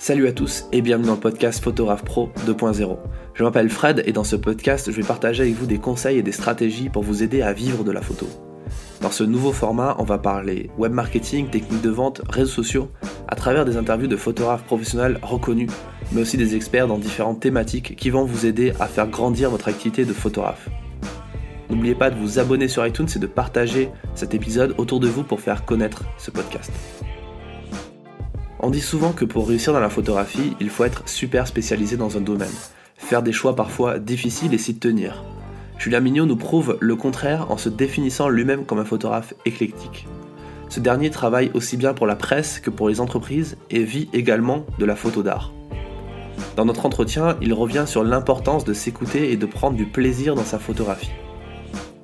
Salut à tous et bienvenue dans le podcast Photographe Pro 2.0. Je m'appelle Fred et dans ce podcast, je vais partager avec vous des conseils et des stratégies pour vous aider à vivre de la photo. Dans ce nouveau format, on va parler web marketing, techniques de vente, réseaux sociaux, à travers des interviews de photographes professionnels reconnus, mais aussi des experts dans différentes thématiques qui vont vous aider à faire grandir votre activité de photographe. N'oubliez pas de vous abonner sur iTunes et de partager cet épisode autour de vous pour faire connaître ce podcast. On dit souvent que pour réussir dans la photographie, il faut être super spécialisé dans un domaine, faire des choix parfois difficiles et s'y tenir. Julien Mignot nous prouve le contraire en se définissant lui-même comme un photographe éclectique. Ce dernier travaille aussi bien pour la presse que pour les entreprises et vit également de la photo d'art. Dans notre entretien, il revient sur l'importance de s'écouter et de prendre du plaisir dans sa photographie.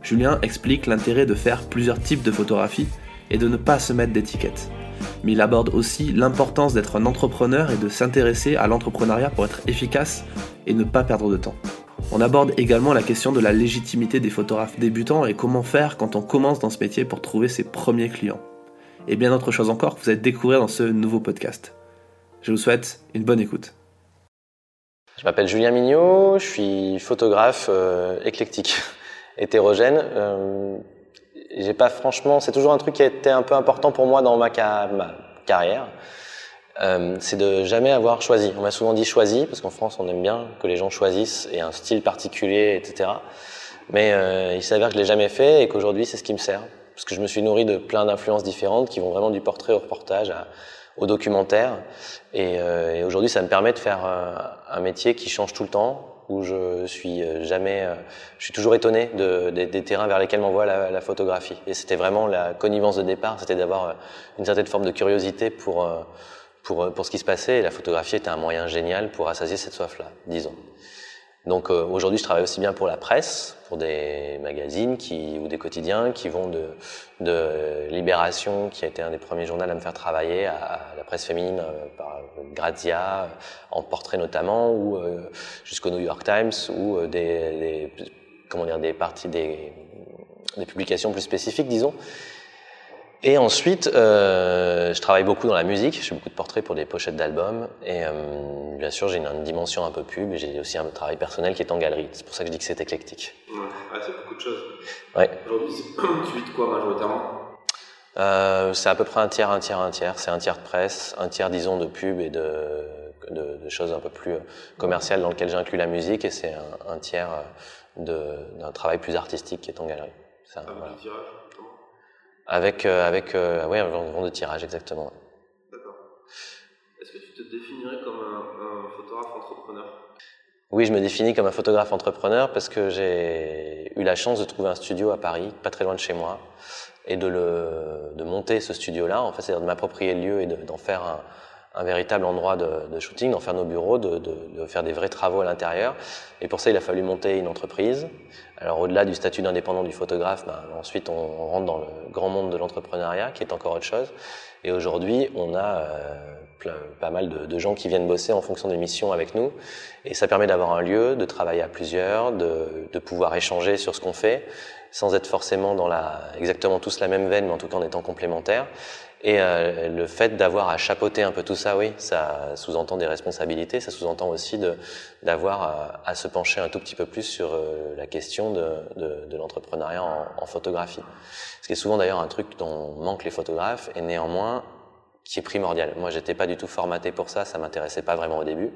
Julien explique l'intérêt de faire plusieurs types de photographie et de ne pas se mettre d'étiquettes mais il aborde aussi l'importance d'être un entrepreneur et de s'intéresser à l'entrepreneuriat pour être efficace et ne pas perdre de temps. On aborde également la question de la légitimité des photographes débutants et comment faire quand on commence dans ce métier pour trouver ses premiers clients. Et bien d'autres choses encore que vous allez découvrir dans ce nouveau podcast. Je vous souhaite une bonne écoute. Je m'appelle Julien Mignot, je suis photographe euh, éclectique, hétérogène. Euh, j'ai pas franchement, c'est toujours un truc qui a été un peu important pour moi dans ma, carrière. Euh, c'est de jamais avoir choisi. On m'a souvent dit choisi parce qu'en France on aime bien que les gens choisissent et un style particulier, etc. Mais euh, il s'avère que je l'ai jamais fait et qu'aujourd'hui c'est ce qui me sert parce que je me suis nourri de plein d'influences différentes qui vont vraiment du portrait au reportage au documentaire et, euh, et aujourd'hui ça me permet de faire euh, un métier qui change tout le temps où je suis euh, jamais, euh, je suis toujours étonné de, des terrains vers lesquels m'envoie la, la photographie. Et c'était vraiment la connivence de départ, c'était d'avoir euh, une certaine forme de curiosité pour, pour, pour ce qui se passait. Et la photographie était un moyen génial pour assasier cette soif-là, disons. Donc euh, aujourd'hui, je travaille aussi bien pour la presse, pour des magazines qui, ou des quotidiens qui vont de, de Libération, qui a été un des premiers journaux à me faire travailler, à, la presse féminine euh, par Grazia, en portrait notamment, ou euh, jusqu'au New York Times, ou des, des, comment dire, des parties, des, des publications plus spécifiques, disons. Et ensuite, euh, je travaille beaucoup dans la musique. Je fais beaucoup de portraits pour des pochettes d'albums. Et euh, bien sûr, j'ai une, une, dimension un peu pub. Et j'ai aussi un travail personnel qui est en galerie. C'est pour ça que je dis que c'est éclectique. Ouais, c'est beaucoup de choses. Ouais. Aujourd'hui, tu vis de quoi majoritairement? Euh, C'est à peu près un tiers, un tiers, un tiers. C'est un tiers de presse, un tiers, disons, de pub et de, de, de choses un peu plus commerciales dans lesquelles j'inclus la musique. Et c'est un, un, tiers d'un travail plus artistique qui est en galerie. Ça, un voilà. Avec, euh, avec euh, ouais, un genre de tirage, exactement. D'accord. Est-ce que tu te définirais comme un, un, photographe entrepreneur? Oui, je me définis comme un photographe entrepreneur parce que j'ai eu la chance de trouver un studio à Paris, pas très loin de chez moi, et de, le, de monter ce studio-là, en fait, c'est-à-dire de m'approprier le lieu et d'en faire un, un véritable endroit de, de shooting, d'en faire nos bureaux, de, de, de, faire des vrais travaux à l'intérieur. Et pour ça, il a fallu monter une entreprise. Alors au-delà du statut d'indépendant du photographe, ben, ensuite on, on, rentre dans le grand monde de l'entrepreneuriat, qui est encore autre chose. Et aujourd'hui, on a euh, plein, pas mal de, gens qui viennent bosser en fonction des missions avec nous. Et ça permet d'avoir un lieu, de travailler à plusieurs, de, de pouvoir échanger sur ce qu'on fait, sans être forcément dans la, exactement tous la même veine, mais en tout cas en étant complémentaires. Et euh, le fait d'avoir à chapeauter un peu tout ça, oui, ça sous-entend des responsabilités, ça sous-entend aussi d'avoir à, à, se pencher un tout petit peu plus sur euh, la question de, de, de l'entrepreneuriat en, en, photographie. Ce qui est souvent d'ailleurs un truc dont manquent les photographes et néanmoins qui est primordial. Moi, j'étais pas du tout formaté pour ça, ça m'intéressait pas vraiment au début.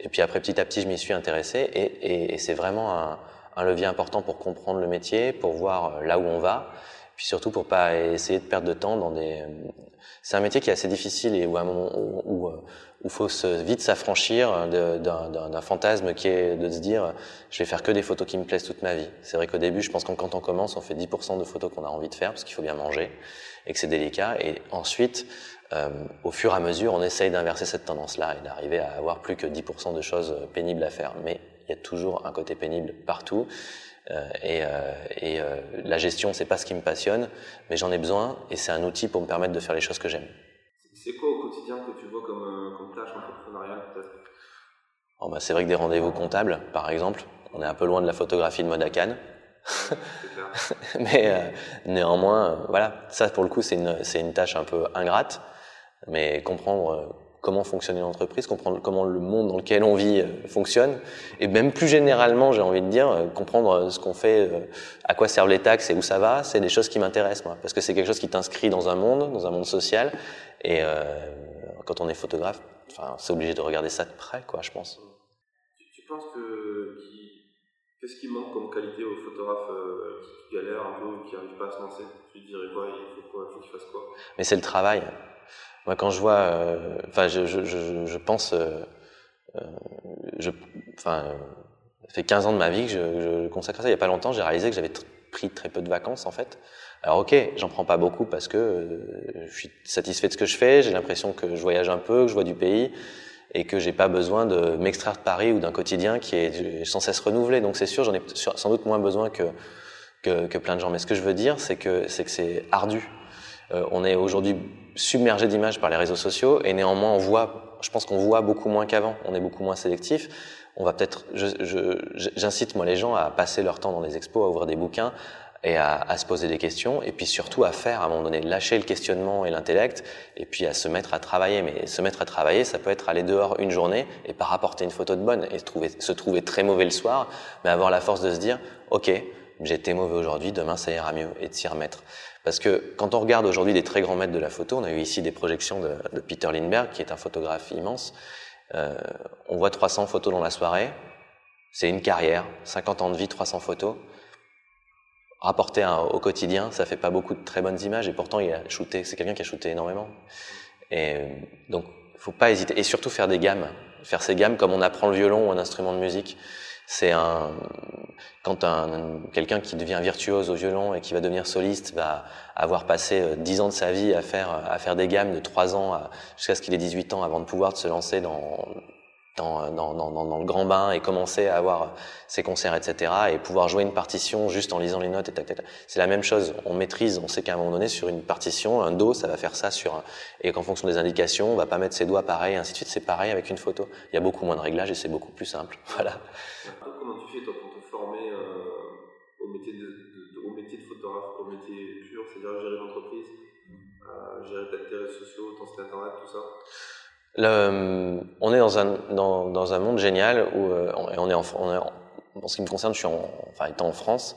Et puis après, petit à petit, je m'y suis intéressé et, et, et c'est vraiment un, un levier important pour comprendre le métier, pour voir là où on va puis surtout pour pas essayer de perdre de temps dans des. C'est un métier qui est assez difficile et où moment où, où, faut se, vite s'affranchir d'un fantasme qui est de se dire je vais faire que des photos qui me plaisent toute ma vie. C'est vrai qu'au début, je pense que quand on commence, on fait 10% de photos qu'on a envie de faire parce qu'il faut bien manger et que c'est délicat. Et ensuite, euh, au fur et à mesure, on essaye d'inverser cette tendance-là et d'arriver à avoir plus que 10% de choses pénibles à faire. Mais il y a toujours un côté pénible partout. Euh, et, euh, et euh, la gestion, c'est pas ce qui me passionne, mais j'en ai besoin et c'est un outil pour me permettre de faire les choses que j'aime. C'est quoi au quotidien que tu vois comme, comme tâche entrepreneuriale peut-être? Oh bah, C'est vrai que des rendez-vous comptables, par exemple, on est un peu loin de la photographie de mode à Cannes. mais euh, néanmoins, voilà, ça pour le coup c'est une, c'est une tâche un peu ingrate, mais comprendre comment fonctionne une entreprise, comprendre comment le monde dans lequel on vit euh, fonctionne, et même plus généralement, j'ai envie de dire, euh, comprendre euh, ce qu'on fait, à quoi servent les taxes et où ça va, c'est des choses qui m'intéressent moi, parce que c'est quelque chose qui t'inscrit dans un monde, dans un monde social, et euh, quand on est photographe, enfin, c'est obligé de regarder ça de près, quoi, je pense. Tu, tu penses que qu'est-ce qui manque comme qualité aux photographes qui galèrent un peu ou qui n'arrivent pas à se lancer? Tu dirais quoi? Il faut quoi? Il faut qu'ils fassent quoi? Mais c'est le travail. Moi, quand je vois, euh, enfin, je, je, pense, euh, euh enfin, ça fait 15 ans de ma vie que je, consacre ça. Il y a pas longtemps, j'ai réalisé que j'avais pris très peu de vacances en fait. Alors ok, j'en prends pas beaucoup parce que je suis satisfait de ce que je fais. J'ai l'impression que je voyage un peu, que je vois du pays et que j'ai pas besoin de m'extraire de Paris ou d'un quotidien qui est sans cesse renouvelé. Donc c'est sûr, j'en ai sans doute moins besoin que, que, plein de gens. Mais ce que je veux dire, c'est que c'est que c'est ardu. On est aujourd'hui submergé d'images par les réseaux sociaux et néanmoins on voit, je pense qu'on voit beaucoup moins qu'avant. On est beaucoup moins sélectif. On va peut-être, j'incite moi les gens à passer leur temps dans les expos, à ouvrir des bouquins et à, à, se poser des questions et puis surtout à faire à un moment donné, lâcher le questionnement et l'intellect et puis à se mettre à travailler. Mais se mettre à travailler, ça peut être aller dehors une journée et pas rapporter une photo de bonne et se trouver, se trouver très mauvais le soir, mais avoir la force de se dire, ok, été mauvais aujourd'hui, demain ça ira mieux et de s'y remettre. Parce que quand on regarde aujourd'hui des très grands maîtres de la photo, on a eu ici des projections de, Peter Lindbergh, qui est un photographe immense. Euh, on voit 300 photos dans la soirée. C'est une carrière, 50 ans de vie, 300 photos. Rapporté au quotidien, ça fait pas beaucoup de très bonnes images, et pourtant il a shooté. C'est quelqu'un qui a shooté énormément. Et donc, faut pas hésiter, et surtout faire des gammes, faire ces gammes comme on apprend le violon ou un instrument de musique. C'est un quand un quelqu'un qui devient virtuose au violon et qui va devenir soliste va avoir passé euh, dix ans de sa vie à faire à faire des gammes de trois ans jusqu'à ce qu'il ait 18 ans avant de pouvoir se lancer dans dans, dans, dans, dans, le grand bain et commencer à avoir ses concerts, etc. et pouvoir jouer une partition juste en lisant les notes. Et c'est la même chose. On maîtrise, on sait qu'à un moment donné, sur une partition, un do, ça va faire ça sur un... et qu'en fonction des indications, on va pas mettre ses doigts pareil, ainsi de suite. C'est pareil avec une photo. Il y a beaucoup moins de réglages et c'est beaucoup plus simple. Voilà. Comment tu fais toi pour te former euh, au métier de, de, au métier de photographe, au métier pur, c'est-à-dire gérer l'entreprise, euh, gérer tes réseaux sociaux, ton site internet, tout ça? Le, on est dans un, dans, dans un monde génial où euh, on est en, on est en, en ce qui me concerne, je suis en, enfin étant en France,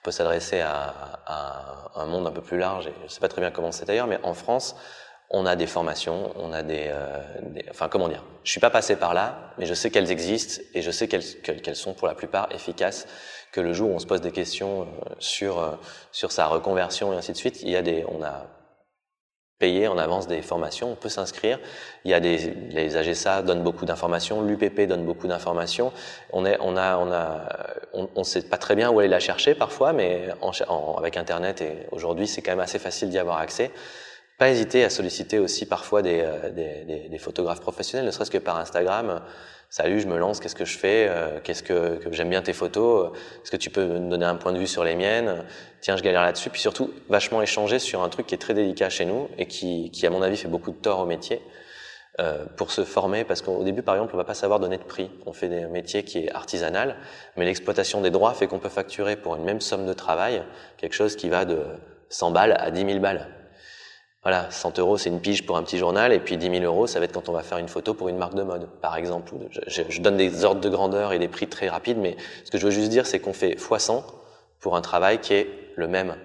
on peut s'adresser à, à, un monde un peu plus large. Et je sais pas très bien comment c'est ailleurs, mais en France, on a des formations, on a des, euh, des, enfin comment dire. Je suis pas passé par là, mais je sais qu'elles existent et je sais qu'elles qu'elles sont pour la plupart efficaces. Que le jour où on se pose des questions euh, sur euh, sur sa reconversion et ainsi de suite, il y a des, on a payer en avance des formations, on peut s'inscrire. Il y a des les AGSA donnent beaucoup d'informations, l'UPP donne beaucoup d'informations. On est on a on a on, sait pas très bien où aller la chercher parfois, mais en, en, avec internet et aujourd'hui c'est quand même assez facile d'y avoir accès. Pas hésiter à solliciter aussi parfois des, euh, des, photographes professionnels, ne serait-ce que par Instagram salut, je me lance, qu'est-ce que je fais euh, Qu'est-ce que, j'aime bien tes photos Est-ce que tu peux me donner un point de vue sur les miennes Tiens, je galère là-dessus. Puis surtout, vachement échanger sur un truc qui est très délicat chez nous et qui, qui à mon avis, fait beaucoup de tort au métier. Euh, pour se former, parce qu'au début, par exemple, on va pas savoir donner de prix. On fait des métiers qui est artisanal, mais l'exploitation des droits fait qu'on peut facturer pour une même somme de travail quelque chose qui va de 100 balles à 10 000 balles. Voilà, 100 euros, c'est une pige pour un petit journal, et puis 10 000 euros, ça va être quand on va faire une photo pour une marque de mode, par exemple. Je, donne des ordres de grandeur et des prix très rapides, mais ce que je veux juste dire, c'est qu'on fait x100 pour un travail qui est le même.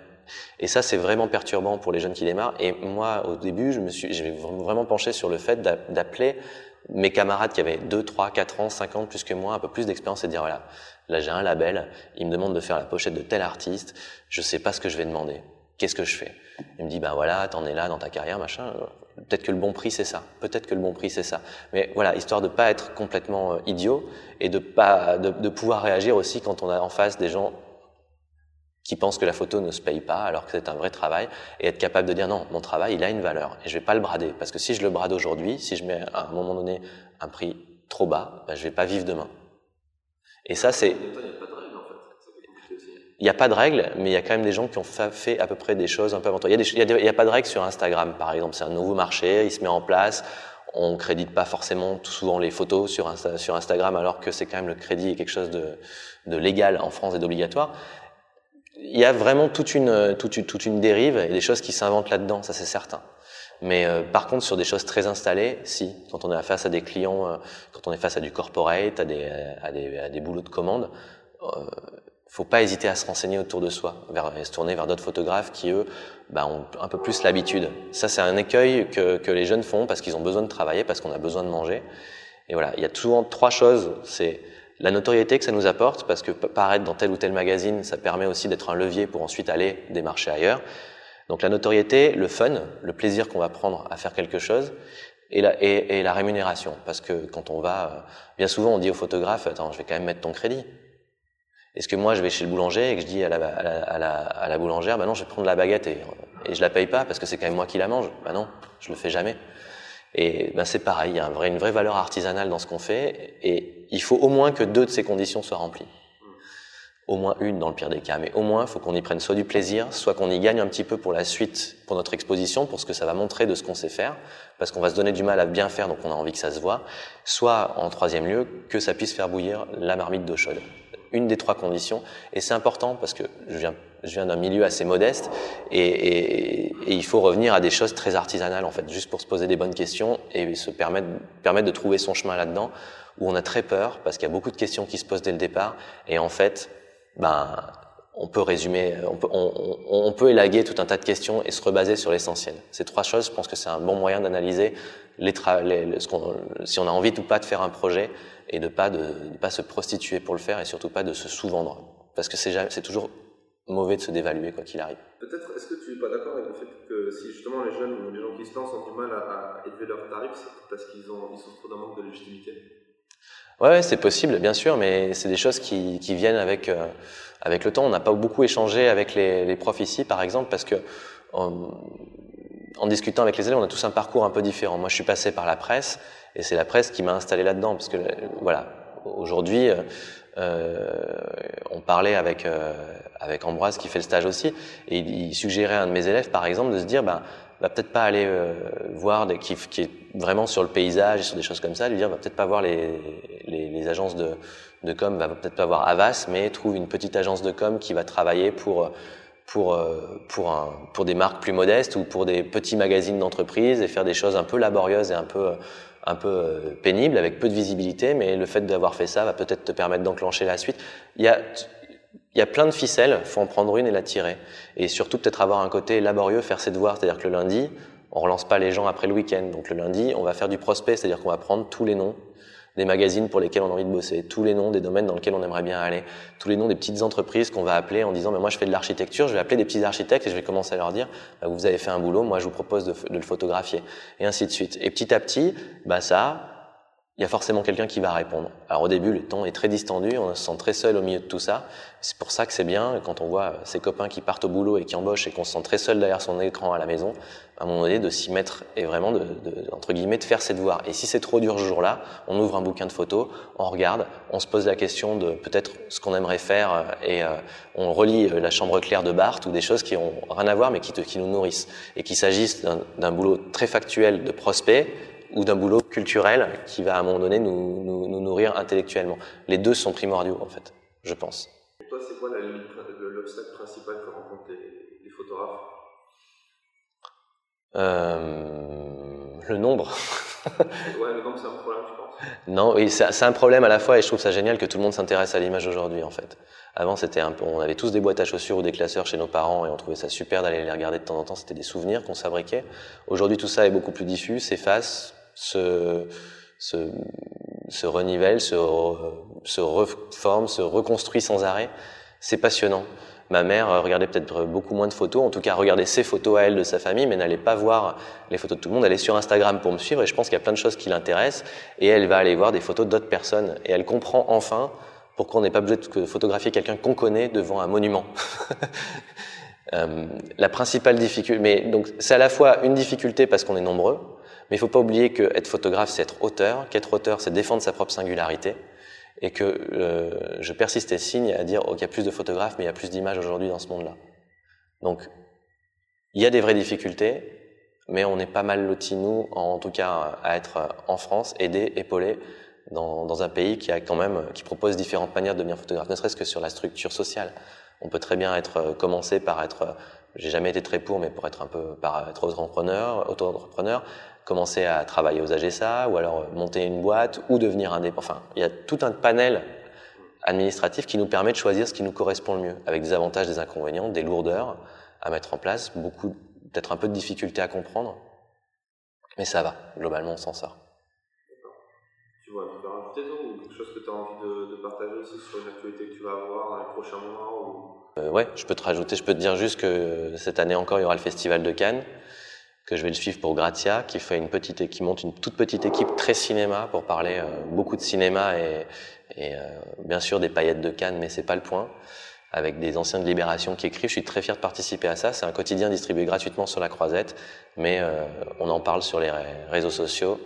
Et ça, c'est vraiment perturbant pour les jeunes qui démarrent. Et moi, au début, je me suis, j'ai vraiment penché sur le fait d'appeler mes camarades qui avaient 2, 3, 4 ans, 5 ans plus que moi, un peu plus d'expérience et de dire voilà, là j'ai un label, il me demande de faire la pochette de tel artiste, je sais pas ce que je vais demander qu'est-ce que je fais? Il me dit, ben voilà, t'en es là dans ta carrière, machin. Peut-être que le bon prix c'est ça. Peut-être que le bon prix c'est ça. Mais voilà, histoire de pas être complètement euh, idiot et de pas de, pouvoir réagir aussi quand on a en face des gens qui pensent que la photo ne se paye pas alors que c'est un vrai travail et être capable de dire non, mon travail il a une valeur et je vais pas le brader parce que si je le brade aujourd'hui, si je mets à un moment donné un prix trop bas, ben, je vais pas vivre demain. Et ça c'est il n'y a pas de règles, mais il y a quand même des gens qui ont fait à peu près des choses un peu avant toi. Il n'y a, pas de règles sur Instagram, par exemple. C'est un nouveau marché, il se met en place. On crédite pas forcément tout souvent les photos sur, Insta, sur Instagram, alors que c'est quand même le crédit est quelque chose de, légal en France et d'obligatoire. Il y a vraiment toute une, toute, toute une dérive et des choses qui s'inventent là-dedans, ça c'est certain. Mais euh, par contre, sur des choses très installées, si. Quand on est face à des clients, euh, quand on est face à du corporate, à des, à des, à des boulots de commande, euh, faut pas hésiter à se renseigner autour de soi, vers, et se tourner vers d'autres photographes qui, eux, bah, ont un peu plus l'habitude. Ça, c'est un écueil que, que les jeunes font parce qu'ils ont besoin de travailler, parce qu'on a besoin de manger. Et voilà, il y a souvent trois choses. C'est la notoriété que ça nous apporte, parce que paraître dans tel ou tel magazine, ça permet aussi d'être un levier pour ensuite aller démarcher ailleurs. Donc la notoriété, le fun, le plaisir qu'on va prendre à faire quelque chose, et la, et, et la rémunération. Parce que quand on va, euh, bien souvent on dit au photographe, attends, je vais quand même mettre ton crédit. Est-ce que moi je vais chez le boulanger et que je dis à la, à la, à la, boulangère, bah non, je vais prendre la baguette et, je la paye pas parce que c'est quand même moi qui la mange Bah non, je le fais jamais. Et ben c'est pareil, il y a une vraie valeur artisanale dans ce qu'on fait, et il faut au moins que deux de ces conditions soient remplies. Au moins une dans le pire des cas, mais au moins il faut qu'on y prenne soit du plaisir, soit qu'on y gagne un petit peu pour la suite, pour notre exposition, pour ce que ça va montrer de ce qu'on sait faire, parce qu'on va se donner du mal à bien faire, donc on a envie que ça se voit, soit en troisième lieu, que ça puisse faire bouillir la marmite d'eau chaude. Une des trois conditions, et c'est important parce que je viens je viens d'un milieu assez modeste et, et, et, il faut revenir à des choses très artisanales en fait, juste pour se poser des bonnes questions et se permettre, permettre de trouver son chemin là-dedans où on a très peur parce qu'il y a beaucoup de questions qui se posent dès le départ. Et en fait, ben, on peut résumer, on peut, on, peut élaguer tout un tas de questions et se rebaser sur l'essentiel. Ces trois choses, je pense que c'est un bon moyen d'analyser si on a envie ou pas de faire un projet et de pas pas se prostituer pour le faire et surtout pas de se sous-vendre parce que c'est, toujours mauvais de se dévaluer quoi qu'il arrive. Peut-être, est-ce que tu n'es pas d'accord avec le fait que si justement les jeunes ou les gens qui se lancent ont du mal à, à élever leurs tarifs, c'est parce qu'ils ils trop d'un manque de légitimité? Ouais, c'est possible, bien sûr, mais c'est des choses qui, qui viennent avec, euh, avec le temps. On n'a pas beaucoup échangé avec les, les, profs ici, par exemple, parce que en, en, discutant avec les élèves, on a tous un parcours un peu différent. Moi, je suis passé par la presse, et c'est la presse qui m'a installé là-dedans, parce que voilà, aujourd'hui, euh, on parlait avec euh, avec Ambroise qui fait le stage aussi, et il, il, suggérait à un de mes élèves, par exemple, de se dire, ben, va peut-être pas aller euh, voir des, qui, qui, est vraiment sur le paysage sur des choses comme ça, lui dire, va peut-être pas voir les, les, les, agences de, de com, va peut-être pas voir Avas, mais trouve une petite agence de com qui va travailler pour pour pour un, pour des marques plus modestes ou pour des petits magazines d'entreprise et faire des choses un peu laborieuses et un peu un peu pénible, avec peu de visibilité, mais le fait d'avoir fait ça va peut-être te permettre d'enclencher la suite. Il y a, il y a plein de ficelles, faut en prendre une et la tirer. Et surtout peut-être avoir un côté laborieux, faire ses devoirs, c'est-à-dire que le lundi, on relance pas les gens après le week-end. Donc le lundi, on va faire du prospect, c'est-à-dire qu'on va prendre tous les noms des magazines pour lesquels on a envie de bosser, tous les noms des domaines dans lesquels on aimerait bien aller, tous les noms des petites entreprises qu'on va appeler en disant mais moi je fais de l'architecture, je vais appeler des petits architectes et je vais commencer à leur dire bah, vous avez fait un boulot, moi je vous propose de, le photographier et ainsi de suite. Et petit à petit, bah ça, il y a forcément quelqu'un qui va répondre. Alors au début, le temps est très distendu, on se sent très seul au milieu de tout ça. C'est pour ça que c'est bien quand on voit ses copains qui partent au boulot et qui embauchent et qu'on se sent très seul derrière son écran à la maison, à un moment donné, de s'y mettre et vraiment de, de, entre guillemets de faire ses devoirs. Et si c'est trop dur ce jour-là, on ouvre un bouquin de photos, on regarde, on se pose la question de peut-être ce qu'on aimerait faire et euh, on relit la chambre claire de Barthes ou des choses qui ont rien à voir mais qui, te, qui nous nourrissent et qu'il s'agisse d'un boulot très factuel de prospect ou d'un boulot culturel qui va à un moment donné nous, nous, nous, nourrir intellectuellement. Les deux sont primordiaux en fait, je pense. Pour toi, c'est quoi la limite, l'obstacle principal que rencontrent les, les photographes? Euh, Le nombre. ouais, le nombre c'est un problème, je pense. Non, oui, c'est un problème à la fois et je trouve ça génial que tout le monde s'intéresse à l'image aujourd'hui en fait. Avant, c'était un peu, on avait tous des boîtes à chaussures ou des classeurs chez nos parents et on trouvait ça super d'aller les regarder de temps en temps. C'était des souvenirs qu'on s'abriquait. Aujourd'hui, tout ça est beaucoup plus diffus, s'efface, se, se, se renivelle, se, reforme, se reconstruit sans arrêt. C'est passionnant. Ma mère regardait peut-être beaucoup moins de photos, en tout cas regardait ses photos à elle de sa famille, mais n'allait pas voir les photos de tout le monde. Elle est sur Instagram pour me suivre et je pense qu'il y a plein de choses qui l'intéressent et elle va aller voir des photos d'autres personnes et elle comprend enfin pourquoi on n'est pas besoin de photographier quelqu'un qu'on connaît devant un monument. euh, la principale difficulté, mais donc c'est à la fois une difficulté parce qu'on est nombreux, mais il faut pas oublier que être photographe c'est être auteur, qu'être auteur c'est défendre sa propre singularité, et que euh, je persiste et signe à dire qu'il y a plus de photographes, mais il y a plus d'images aujourd'hui dans ce monde-là. Donc il y a des vraies difficultés, mais on est pas mal lotis nous, en tout cas à être en France, aidés, épaulés dans, un pays qui a quand même qui propose différentes manières de devenir photographe, ne serait-ce que sur la structure sociale. On peut très bien être commencer par être j'ai jamais été très pour, mais pour être un peu par être entrepreneur, auto-entrepreneur, commencer à travailler aux AGSA ou alors monter une boîte ou devenir indépendant. Enfin, il y a tout un panel administratif qui nous permet de choisir ce qui nous correspond le mieux, avec des avantages, des inconvénients, des lourdeurs à mettre en place, beaucoup peut-être un peu de difficultés à comprendre, mais ça va. Globalement, on s'en sort. Tu vois, tu veux rajouter ou quelque chose que tu as envie de, de, partager aussi sur une actualité que tu vas avoir dans les prochains mois ou... Euh, ouais, je peux te rajouter, je peux te dire juste que cette année encore, il y aura le Festival de Cannes, que je vais le suivre pour Gratia, qui fait une petite, qui monte une toute petite équipe très cinéma pour parler euh, beaucoup de cinéma et, et euh, bien sûr des paillettes de Cannes, mais c'est pas le point. Avec des anciens de Libération qui écrivent, je suis très fier de participer à ça. C'est un quotidien distribué gratuitement sur la Croisette, mais euh, on en parle sur les réseaux sociaux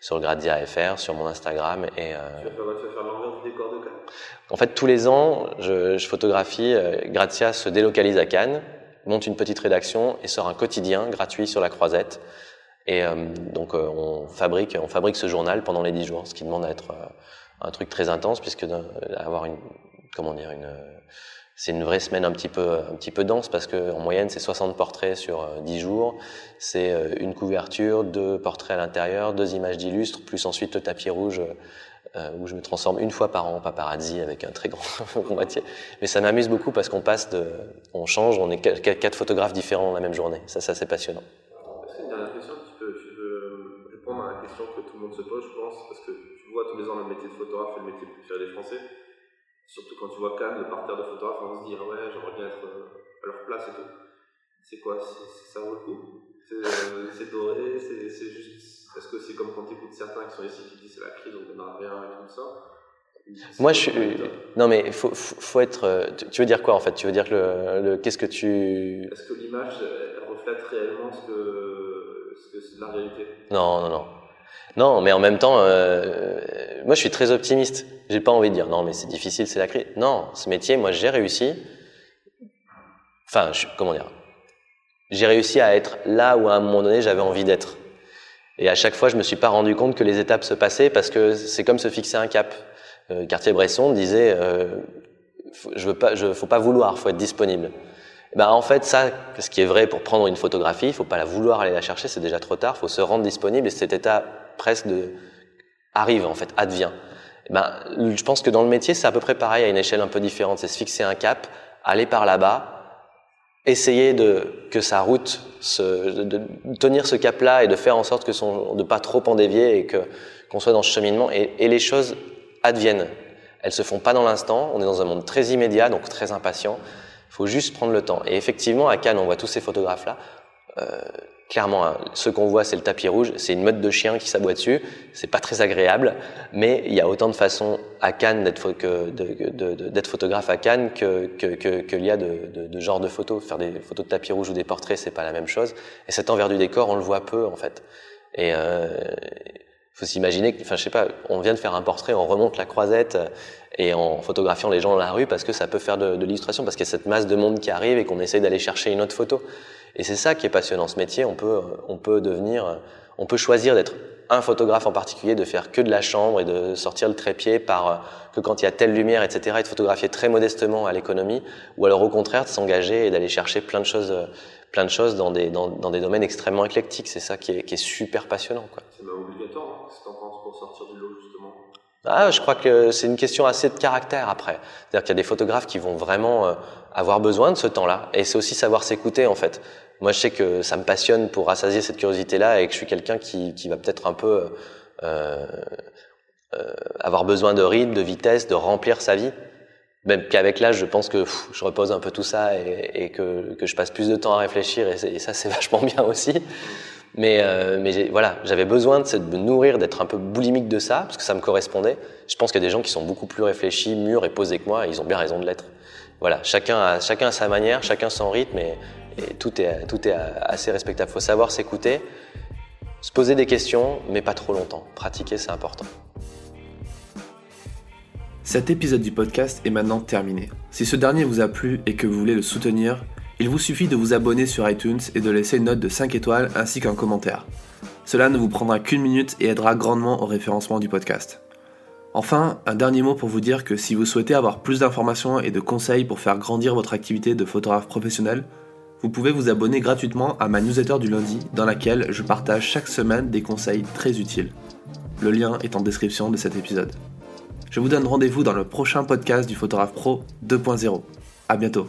sur le Gradia FR, sur mon Instagram. Et, euh, tu vas faire, l'envers du décor de Cannes? En fait, tous les ans, je, je photographie. Euh, Gratia se délocalise à Cannes, monte une petite rédaction et sort un quotidien gratuit sur la Croisette. Et euh, donc, euh, on fabrique, on fabrique ce journal pendant les dix jours, ce qui demande à être euh, un truc très intense, puisque avoir une, comment dire, une c'est une vraie semaine un petit peu un petit peu dense parce que en moyenne c'est 60 portraits sur 10 euh, jours, c'est une couverture, deux portraits à l'intérieur, deux images d'illustres, plus ensuite le tapis rouge où je me transforme une fois par an en paparazzi avec un très grand boîtier. Mais ça m'amuse beaucoup parce qu'on passe de, on change, on est quatre photographes différents la même journée. Ça, ça c'est passionnant. C'est une dernière question. Tu peux, tu veux répondre à la question que tout le monde se pose, je pense, parce que tu vois tous les ans le métier de photographe et le métier préféré des Français. Surtout quand tu vois Cannes, le parterre de photographes, on se dit, ah ouais, j'aimerais bien être euh, à leur place et tout. C'est quoi? Ça vaut le coup? C'est euh, doré C'est juste. Est-ce que c'est comme quand tu écoutes certains qui sont ici qui disent c'est la crise, on ne donnera rien et tout ça Moi, je suis. Non, mais il faut, faut, être. Euh, tu veux dire quoi en fait? Tu veux dire que le. le Qu'est-ce que tu. Est-ce que l'image reflète réellement ce que, ce que c'est la réalité Non, non, non. Non, mais en même temps, euh, moi je suis très optimiste. J'ai pas envie de dire non, mais c'est difficile, c'est la crise. Non, ce métier, moi j'ai réussi. Enfin, je, comment dire? J'ai réussi à être là où à un moment donné j'avais envie d'être. Et à chaque fois, je me suis pas rendu compte que les étapes se passaient parce que c'est comme se fixer un cap. Euh, Cartier-Bresson disait, euh, je veux pas, je, faut pas vouloir, faut être disponible. Ben en fait, ça, ce qui est vrai pour prendre une photographie, il faut pas la vouloir aller la chercher, c'est déjà trop tard. Il faut se rendre disponible et cet état presque arrive en fait, advient. Ben, je pense que dans le métier, c'est à peu près pareil à une échelle un peu différente. C'est se fixer un cap, aller par là-bas, essayer de que sa route, de, tenir ce cap-là et de faire en sorte que son, de pas trop en dévier et que qu'on soit dans ce cheminement et, et les choses adviennent. Elles se font pas dans l'instant. On est dans un monde très immédiat, donc très impatient. Il faut juste prendre le temps. Et effectivement, à Cannes, on voit tous ces photographes-là. Euh, clairement, hein, ce qu'on voit, c'est le tapis rouge. C'est une meute de chiens qui s'aboie dessus. C'est pas très agréable, mais il y a autant de façons à Cannes d'être photographe à Cannes que qu'il que, que, y a de, de, de genre de photos. Faire des photos de tapis rouge ou des portraits, c'est pas la même chose. Et cet envers du décor, on le voit peu en fait. Et euh, faut s'imaginer que, enfin, je sais pas, on vient de faire un portrait, on remonte la croisette et en photographiant les gens dans la rue parce que ça peut faire de, de l'illustration, parce qu'il y a cette masse de monde qui arrive et qu'on essaye d'aller chercher une autre photo. Et c'est ça qui est passionnant ce métier. On peut, on peut devenir, on peut choisir d'être un photographe en particulier, de faire que de la chambre et de sortir le trépied par que quand il y a telle lumière, etc., et de photographier très modestement à l'économie, ou alors au contraire de s'engager et d'aller chercher plein de choses, plein de choses dans des, dans, des domaines extrêmement éclectiques. C'est ça qui est, qui est super passionnant. C'est même obligatoire, hein, ce penses pour sortir du lot justement? Ah, je crois que c'est une question assez de caractère après. C'est-à-dire qu'il y a des photographes qui vont vraiment euh, avoir besoin de ce temps-là, et c'est aussi savoir s'écouter en fait. Moi, je sais que ça me passionne pour rassasier cette curiosité-là et que je suis quelqu'un qui, qui va peut-être un peu euh, euh, avoir besoin de rythme, de vitesse, de remplir sa vie. Même qu'avec l'âge, je pense que je repose un peu tout ça et, que, que, je passe plus de temps à réfléchir et ça, c'est vachement bien aussi. Mais, euh, voilà, j'avais besoin de, me nourrir, d'être un peu boulimique de ça, parce que ça me correspondait. Je pense qu'il y a des gens qui sont beaucoup plus réfléchis, mûrs et posés que moi, ils ont bien raison de l'être. Voilà, chacun a, sa manière, chacun son rythme, et, et tout est, tout est assez respectable. Il faut savoir s'écouter, se poser des questions, mais pas trop longtemps. Pratiquer, c'est important. Cet épisode du podcast est maintenant terminé. Si ce dernier vous a plu et que vous voulez le soutenir, il vous suffit de vous abonner sur iTunes et de laisser une note de 5 étoiles ainsi qu'un commentaire. Cela ne vous prendra qu'une minute et aidera grandement au référencement du podcast. Enfin, un dernier mot pour vous dire que si vous souhaitez avoir plus d'informations et de conseils pour faire grandir votre activité de photographe professionnel, Vous pouvez vous abonner gratuitement à ma newsletter du lundi dans laquelle je partage chaque semaine des conseils très utiles. Le lien est en description de cet épisode. Je vous donne rendez-vous dans le prochain podcast du Photographe Pro 2.0. À bientôt.